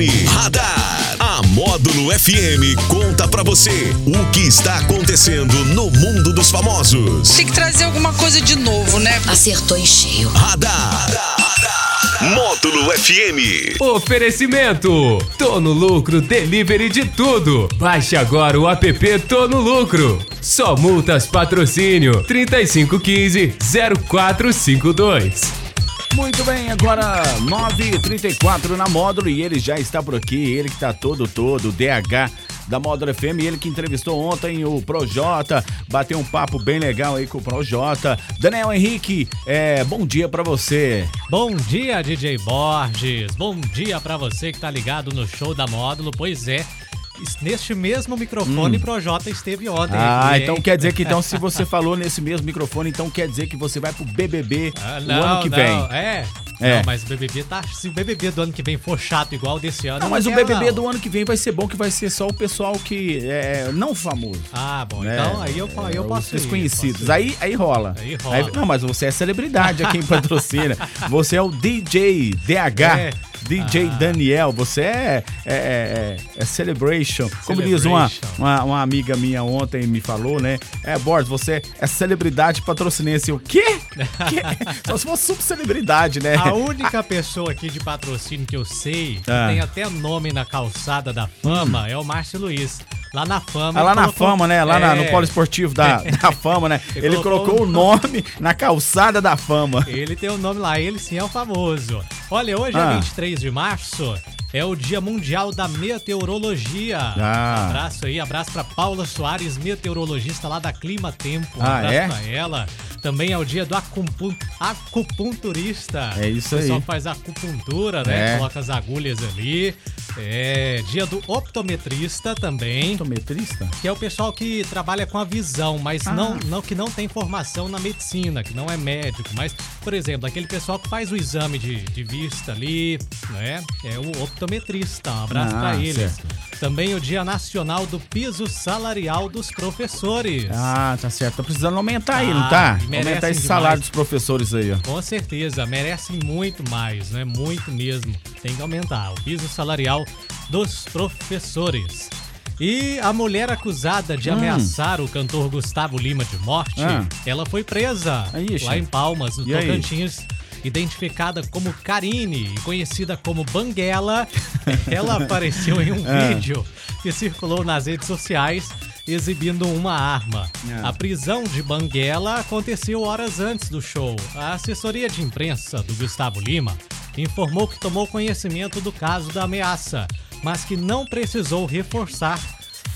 FM. Radar. A Módulo FM conta pra você o que está acontecendo no mundo dos famosos. Tem que trazer alguma coisa de novo, né? Acertou em cheio. Radar. Módulo FM. Oferecimento: Tô no Lucro Delivery de tudo. Baixe agora o app Tô no Lucro. Só multas patrocínio 3515 0452. Muito bem, agora 9h34 na módulo e ele já está por aqui, ele que está todo, todo, DH da Módulo FM, ele que entrevistou ontem o Projota, bateu um papo bem legal aí com o Projota. Daniel Henrique, é, bom dia para você. Bom dia, DJ Borges. Bom dia para você que tá ligado no show da Módulo. Pois é, neste mesmo microfone hum. Projota esteve ontem. Ah, aqui, então quer dizer que então se você falou nesse mesmo microfone, então quer dizer que você vai pro BBB ah, não, o ano que não, vem. É. É. Não, mas o BBB tá. Se o BBB do ano que vem for chato igual desse ano. Não, mas o BBB não. do ano que vem vai ser bom, que vai ser só o pessoal que é não famoso. Ah, bom. Né? Então aí eu, aí eu posso. Os desconhecidos. Aí, aí rola. Aí rola. Aí, não, mas você é celebridade aqui em patrocina. você é o DJ DH. É. DJ ah. Daniel, você é, é, é, é celebration. Como diz uma, uma, uma, amiga minha ontem me falou, né? É, Borges, você é celebridade patrocinense. O quê? quê? Só se fosse subcelebridade, né? A única pessoa aqui de patrocínio que eu sei, que ah. tem até nome na calçada da fama, hum. é o Márcio Luiz. Lá na fama. Ah, lá colocou... na fama, né? Lá é... na, no polo esportivo da, da fama, né? Ele, ele colocou, o nome na calçada da fama. Ele tem o nome lá, ele sim é o famoso. Olha, hoje é ah. é 23 de março. É o Dia Mundial da Meteorologia. Ah. abraço aí, abraço para Paula Soares, meteorologista lá da Clima Tempo. Um ah, abraço é? pra ela. Também é o dia do acupunturista. É isso aí. O pessoal faz acupuntura, né? É. Coloca as agulhas ali. É, dia do optometrista também. Optometrista? Que é o pessoal que trabalha com a visão, mas ah. não, não que não tem formação na medicina, que não é médico. Mas, por exemplo, aquele pessoal que faz o exame de, de vista ali, né? É o optometrista. Um abraço ah, pra eles. Certo. Também o Dia Nacional do Piso Salarial dos Professores. Ah, tá certo. Tá precisando aumentar aí, não tá? Ah, aumentar esse salário dos professores aí, ó. Com certeza, merecem muito mais, né? Muito mesmo. Tem que aumentar o piso salarial dos professores. E a mulher acusada de hum. ameaçar o cantor Gustavo Lima de morte, ah. ela foi presa Ixi. lá em Palmas, no e Tocantins. Aí? Identificada como Karine e conhecida como Banguela, ela apareceu em um é. vídeo que circulou nas redes sociais exibindo uma arma. É. A prisão de Banguela aconteceu horas antes do show. A assessoria de imprensa do Gustavo Lima informou que tomou conhecimento do caso da ameaça, mas que não precisou reforçar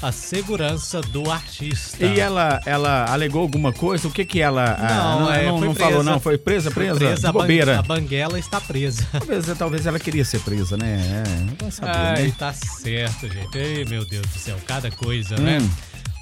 a segurança do artista. E ela, ela alegou alguma coisa? O que que ela ah, não, não, é, não, não falou não? Foi presa, presa? Foi presa a, bobeira. a Banguela está presa. Talvez, talvez ela queria ser presa, né? É, saber, Ai, né? tá certo, gente. Ei, meu Deus do céu, cada coisa, né? hum. né?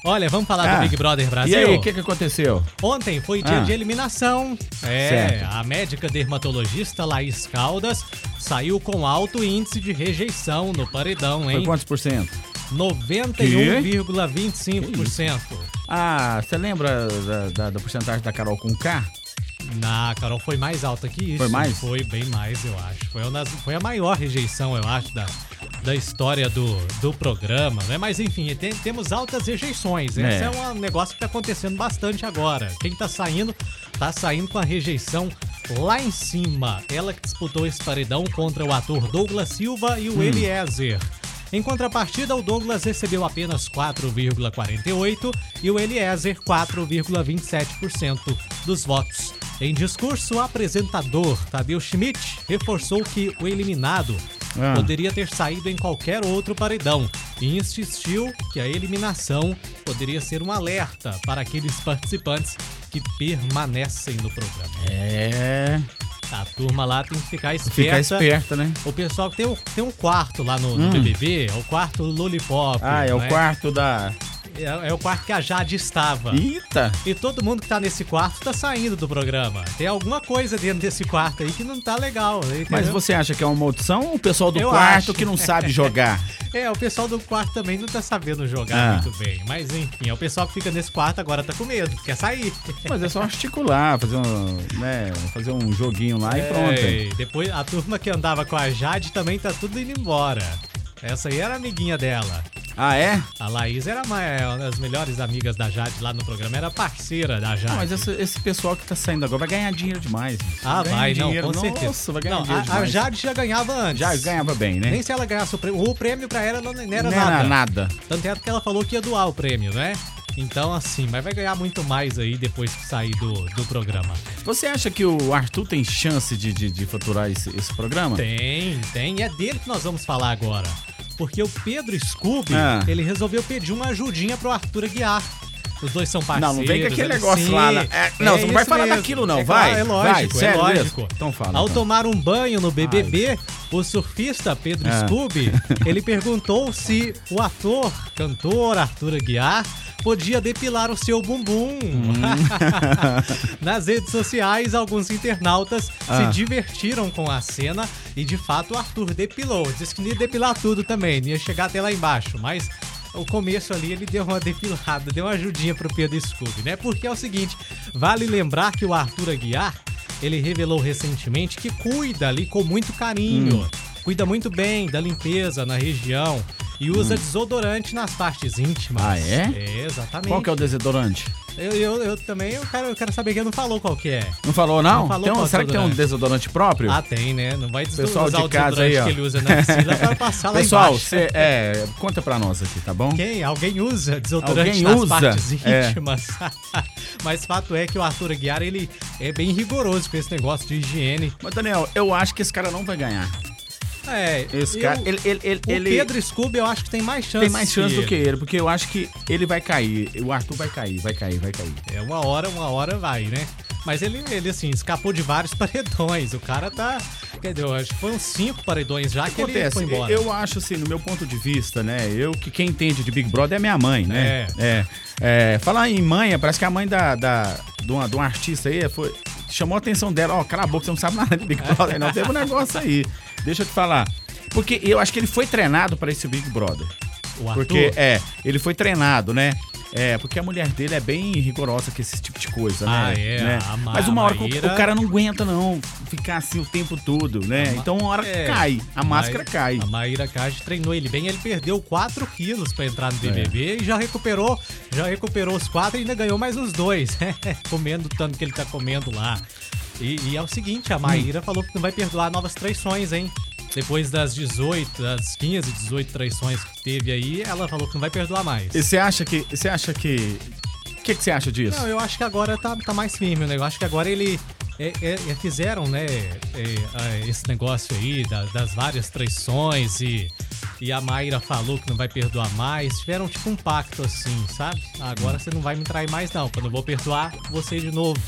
Olha, vamos falar ah, do Big Brother Brasil. E aí, o que, que aconteceu? Ontem foi dia ah. de eliminação. É, certo. a médica dermatologista Laís Caldas saiu com alto índice de rejeição no paredão, hein? Foi quantos por cento? 91,25%. Ah, você lembra da, da, da porcentagem da Carol com K? Na Carol foi mais alta que isso. Foi mais? Foi bem mais, eu acho. Foi, uma, foi a maior rejeição, eu acho, da, da história do, do programa, né? Mas enfim, tem, temos altas rejeições. É. Esse é um negócio que tá acontecendo bastante agora. Quem tá saindo, tá saindo com a rejeição lá em cima. Ela que disputou esse paredão contra o ator Douglas Silva e o hum. Eliezer. Em contrapartida, o Douglas recebeu apenas 4,48% e o Eliezer 4,27% dos votos. Em discurso, o apresentador Tadeu Schmidt reforçou que o eliminado ah. poderia ter saído em qualquer outro paredão e insistiu que a eliminação poderia ser um alerta para aqueles participantes que permanecem no programa. É. A turma lá tem que ficar esperta. Ficar esperta, né? O pessoal tem um, tem um quarto lá no, no hum. BBB, é o quarto Lollipop. Ah, é o é? quarto da é, é, o quarto que a Jade estava. Eita! E todo mundo que tá nesse quarto tá saindo do programa. Tem alguma coisa dentro desse quarto aí que não tá legal. Entendeu? Mas você acha que é uma maldição ou o pessoal do Eu quarto acho. que não sabe jogar? é, o pessoal do quarto também não tá sabendo jogar ah. muito bem. Mas enfim, é o pessoal que fica nesse quarto agora tá com medo, quer sair. Mas é só articular, fazer um, né, fazer um joguinho lá é, e pronto. Depois a turma que andava com a Jade também tá tudo indo embora. Essa aí era amiguinha dela. Ah, é? A Laís era uma, é uma das melhores amigas da Jade lá no programa, era parceira da Jade. Ah, mas esse, esse pessoal que tá saindo agora vai ganhar dinheiro demais. Ah, Ganha vai, dinheiro. não, com certeza. Nossa, vai ganhar Não, dinheiro a, a demais. Jade já ganhava antes. Já ganhava bem, né? Nem se ela ganhasse o prêmio. O prêmio pra ela não, não era Não nada. era nada. Tanto é que ela falou que ia doar o prêmio, né? Então, assim, mas vai ganhar muito mais aí depois que sair do, do programa. Você acha que o Arthur tem chance de, de, de faturar esse, esse programa? Tem, tem. E é dele que nós vamos falar agora. Porque o Pedro Scooby, Ah. ele resolveu pedir uma ajudinha pro Arthur Aguiar. Os dois são parceiros. Não, não vem com aquele negócio Sim, lá. na- é, não, você não vai falar mesmo. daquilo, não. É vai. É lógico, vai, é lógico. mesmo? Então fala. Ao então. tomar um banho no BBB, o surfista Pedro Ah. Scooby, ele perguntou se o ator, cantor Arthur Aguiar podia depilar o seu bumbum. Hum. Nas redes sociais, alguns internautas Ah. se divertiram com a cena e, de fato, o Arthur depilou. Disse que ia depilar tudo também, ia chegar até lá embaixo, mas o começo ali ele deu uma depilada, deu uma ajudinha pro Pedro Scooby, né? Porque é o seguinte, vale lembrar que o Arthur Aguiar, ele revelou recentemente que cuida ali com muito carinho, cuida muito bem da limpeza na região e usa desodorante nas partes íntimas. Ah, é? É, exatamente. Qual que é o desodorante? Eu, eu, eu também eu quero, eu quero saber quem não falou qual que é. Não falou, não? Não falou qual será que tem um desodorante. próprio? Ah, tem, né? Não vai Pessoal usar de o casa aí, desodorante ó. que ele usa na piscina pra passar lá Pessoal, embaixo. você é, conta pra nós aqui, tá bom? Quem? Alguém usa desodorante Alguém nas usa? partes É. íntimas. Mas fato é que o Arthur Aguiar, ele é bem rigoroso com esse negócio de higiene. Mas, Daniel, eu acho que esse cara não vai ganhar. É, Esse eu- cara, ele, ele, ele, o ele Pedro Scooby eu acho que tem mais chance. tem mais chance do que ele, porque eu acho que ele vai cair. O Arthur vai cair, vai cair, vai cair. É, uma hora, uma hora vai, né? Mas ele, ele assim, escapou de vários paredões. O cara tá. Quer dizer, eu acho que foram cinco paredões já que que ele acontece? foi embora. Eu acho assim, no meu ponto de vista, né? Eu que quem entende de Big Brother é minha mãe, né? É. É. é falar em mãe, parece que a mãe da, da, de, uma, de um artista aí foi, chamou a atenção dela. Ó, cala a boca, você não sabe nada de Big Brother, não. Teve um negócio aí. Deixa eu te falar. Porque eu acho que ele foi treinado para esse Big Brother. O Arthur, Porque, é, ele foi treinado, né? É, porque a mulher dele é bem rigorosa com esse tipo de coisa, né? Ah, é, né? a Ma- Mas uma hora o- Maíra- o cara não aguenta, não, ficar assim o tempo todo, né? Então uma hora É, cai, a máscara cai. A Maíra Cage treinou ele bem, ele perdeu 4 quilos pra entrar no É. BBB e já recuperou, já recuperou os 4 e ainda ganhou mais uns dois, comendo o tanto que ele tá comendo lá. E, e é o seguinte, a Maíra Hum. falou que não vai perdoar novas traições, hein? Depois das 18, das 15, 18 traições que teve aí, ela falou que não vai perdoar mais. E você acha que. Você acha que. O que, que você acha disso? Não, eu acho que agora tá, tá mais firme o negócio. Acho que agora ele. é, é, é, fizeram, né, é, é, esse negócio aí da- das várias traições e, e a Mayra falou que não vai perdoar mais. Tiveram tipo um pacto assim, sabe? Agora você não vai me trair mais, não. Quando eu vou perdoar você de novo.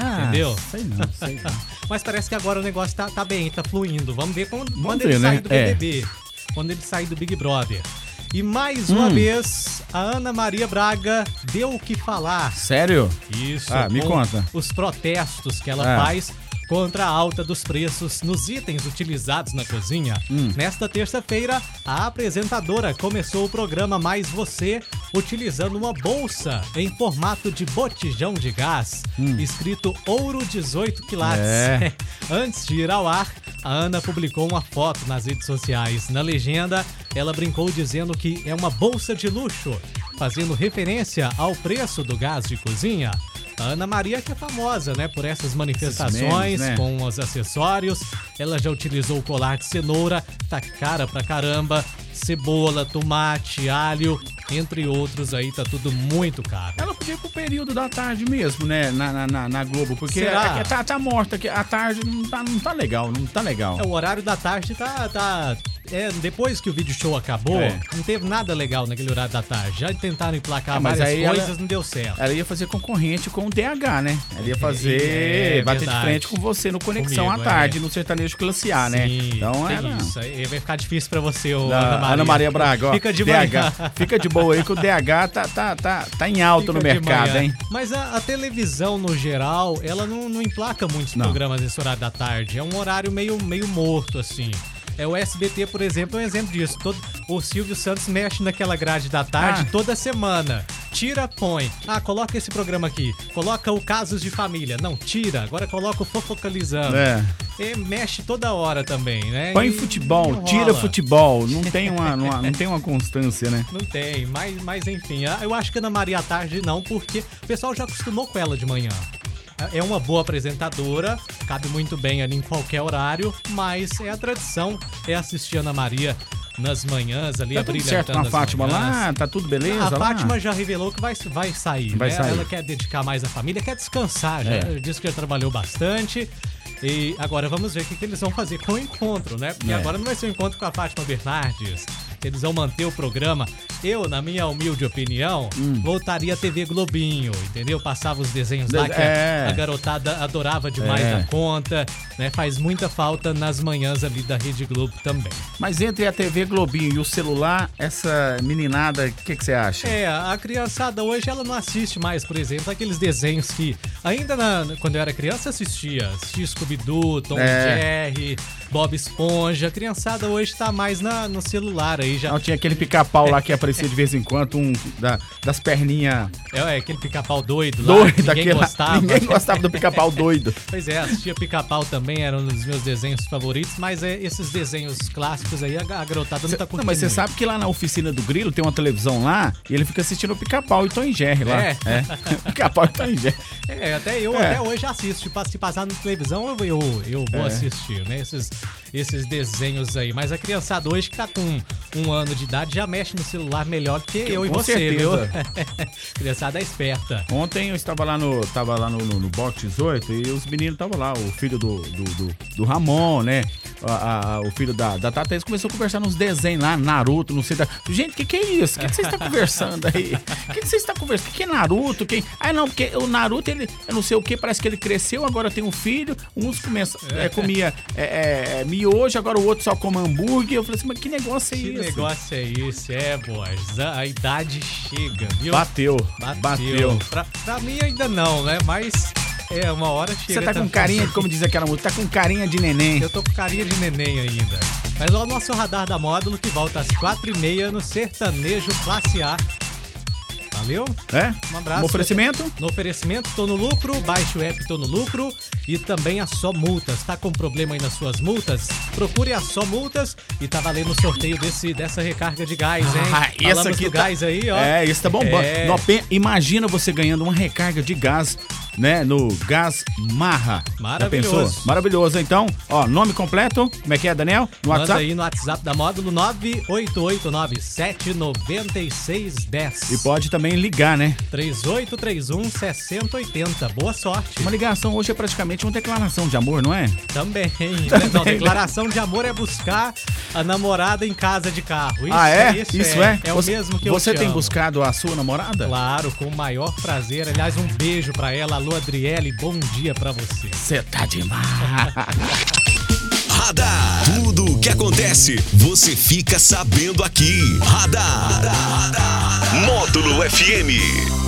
Ah, entendeu? Sei não, sei não. Mas parece que agora o negócio tá, tá bem, tá fluindo. Vamos ver quando, quando ver, ele né? sair do É. BBB. Quando ele sair do Big Brother. E mais uma Hum. vez, a Ana Maria Braga deu o que falar. Sério? Isso. Ah, me conta. Os protestos que ela Ah. faz contra a alta dos preços nos itens utilizados na cozinha. Hum. Nesta terça-feira, a apresentadora começou o programa Mais Você utilizando uma bolsa em formato de botijão de gás, escrito Ouro 18 quilates. Hum. É. Antes de ir ao ar, a Ana publicou uma foto nas redes sociais. Na legenda, ela brincou dizendo que é uma bolsa de luxo, fazendo referência ao preço do gás de cozinha. A Ana Maria que é famosa, né, por essas manifestações memes, né? com os acessórios. Ela já utilizou o colar de cenoura, tá cara pra caramba, cebola, tomate, alho, entre outros aí, tá tudo muito caro. Ela podia ir pro período da tarde mesmo, né? Na, na, na- Globo, porque Será? é- é- tá, tá morta aqui. A tarde não tá, não tá legal, não tá legal. É, o horário da tarde tá. tá é, depois que o vídeo show acabou, É. não teve nada legal naquele horário da tarde. Já tentaram emplacar Ah, mas várias aí ela- coisas, não deu certo. Ela ia fazer concorrente com o DH, né? Ela ia fazer. É, bater de verdade. frente com você no Conexão Comigo, à tarde, é. no Sertanejo Classe A, né? Sim, Então que era. isso. Aí vai ficar difícil pra você, ô, Ana Maria. Ana Maria Braga, ó. Fica de DH. Fica de boa aí que o DH tá, tá, tá, tá em alta no mercado, hein? Mas a, a televisão, no geral, ela não, não emplaca muitos Não. programas nesse horário da tarde. É um horário meio, meio morto, assim. É, o SBT, por exemplo, é um exemplo disso. Todo, o Silvio Santos mexe naquela grade da tarde ah. toda semana. Tira, põe. Ah, coloca esse programa aqui. Coloca o Casos de Família. Não, tira. Agora coloca o Fofocalizando. É. E mexe toda hora também, né? Põe e, futebol, tira futebol. Não tem uma, uma, não tem uma constância, né? Não tem, mas, mas enfim. Eu acho que Ana Maria à tarde não, porque o pessoal já acostumou com ela de manhã. É uma boa apresentadora, cabe muito bem ali em qualquer horário, mas é a tradição é assistir Ana Maria nas manhãs ali, tá tudo certo com a Fátima manhãs. lá? Tá tudo beleza A lá? Fátima já revelou que vai, vai sair, vai né? Sair. Ela quer dedicar mais à família, quer descansar, já é. disse que já trabalhou bastante. E agora vamos ver o que, que eles vão fazer com o encontro, né? Porque é. agora não vai ser um encontro com a Fátima Bernardes. Eles vão manter o programa. Eu, na minha humilde opinião, hum. voltaria a TV Globinho, entendeu? Passava os desenhos lá que é. a, garotada adorava demais é. conta, né? Faz muita falta nas manhãs ali da Rede Globo também. Mas entre a TV Globinho e o celular, essa meninada, o que, que você acha? É, a criançada hoje ela não assiste mais, por exemplo, aqueles desenhos que ainda na, quando eu era criança assistia. Assistia Scooby-Doo, Tom é. Jerry, Bob Esponja. A criançada hoje tá mais na, no celular aí já. Não, tinha aquele pica-pau lá que aparecia de vez em quando, um da, das perninhas. É, é, aquele pica-pau doido lá. Doido, ninguém aquele, gostava. Ninguém gostava do pica-pau doido. pois é, assistia pica-pau também, era um dos meus desenhos favoritos, mas é, esses desenhos clássicos aí a, a garotada não tá curtindo. Não, mas você sabe que lá na oficina do Grilo tem uma televisão lá e ele fica assistindo o pica-pau e Tom Jerry lá. É. é. pica-pau e Tom Jerry. É, até eu, é. até hoje assisto. Se passar na televisão, eu, eu, eu vou é. assistir, né? Esses, esses desenhos aí. Mas a criançada hoje que tá com um ano de idade já mexe no celular melhor que eu, eu e você, certeza. viu? criançada é esperta. Ontem eu estava lá no, tava lá no, no, no Box 18 e os meninos estavam lá, o filho do, do, do, do Ramon, né? A, a, o filho da, da Tata, eles começaram a conversar nos desenhos lá, Naruto, não sei da. Gente, o que, que é isso? O que, que você está conversando aí? O que, que você está conversando? O que, que é Naruto? Quem? Ah, não, porque o Naruto, ele, eu não sei o que, parece que ele cresceu, agora tem um filho, uns começa, é, comia é, é, miojo, agora o outro só come hambúrguer. Eu falei assim, mas que negócio é que isso? Que negócio é isso? É, boys, a, a idade chega, viu? Bateu. Bateu. Bateu. Pra, pra mim ainda não, né? Mas é, uma hora chega. Você tá com carinha, como diz aquela música, tá com carinha de neném. Eu tô com carinha de neném ainda. Mas olha o nosso radar da módulo que volta às quatro e meia no Sertanejo Classe A. Valeu? É? Um abraço. No oferecimento? No oferecimento, tô no lucro, baixe o app, tô no lucro e também a Só Multas. Tá com problema aí nas suas multas? Procure a Só Multas e tá valendo o sorteio desse, dessa recarga de gás, hein? Ah, esse aqui tá... gás aí, ó. É, esse tá bombando. É. Imagina você ganhando uma recarga de gás né, no Gás Marra. Maravilhoso. Maravilhoso. Então, ó, nome completo, como é que é, Daniel? No Manda WhatsApp? aí no WhatsApp da módulo 988979610. E pode também ligar, né? 3831 6080. Boa sorte. Uma ligação hoje é praticamente uma declaração de amor, não é? Também. Também. Não, declaração de amor é buscar a namorada em casa de carro. Isso, ah, é? Isso, isso é. É, é você, o mesmo que eu Você tem amo. buscado a sua namorada? Claro, com o maior prazer. Aliás, um beijo para ela, Alô, Adriele, bom dia para você. Você tá demais. Radar. Tudo o que acontece, você fica sabendo aqui. Radar. Radar. Módulo FM.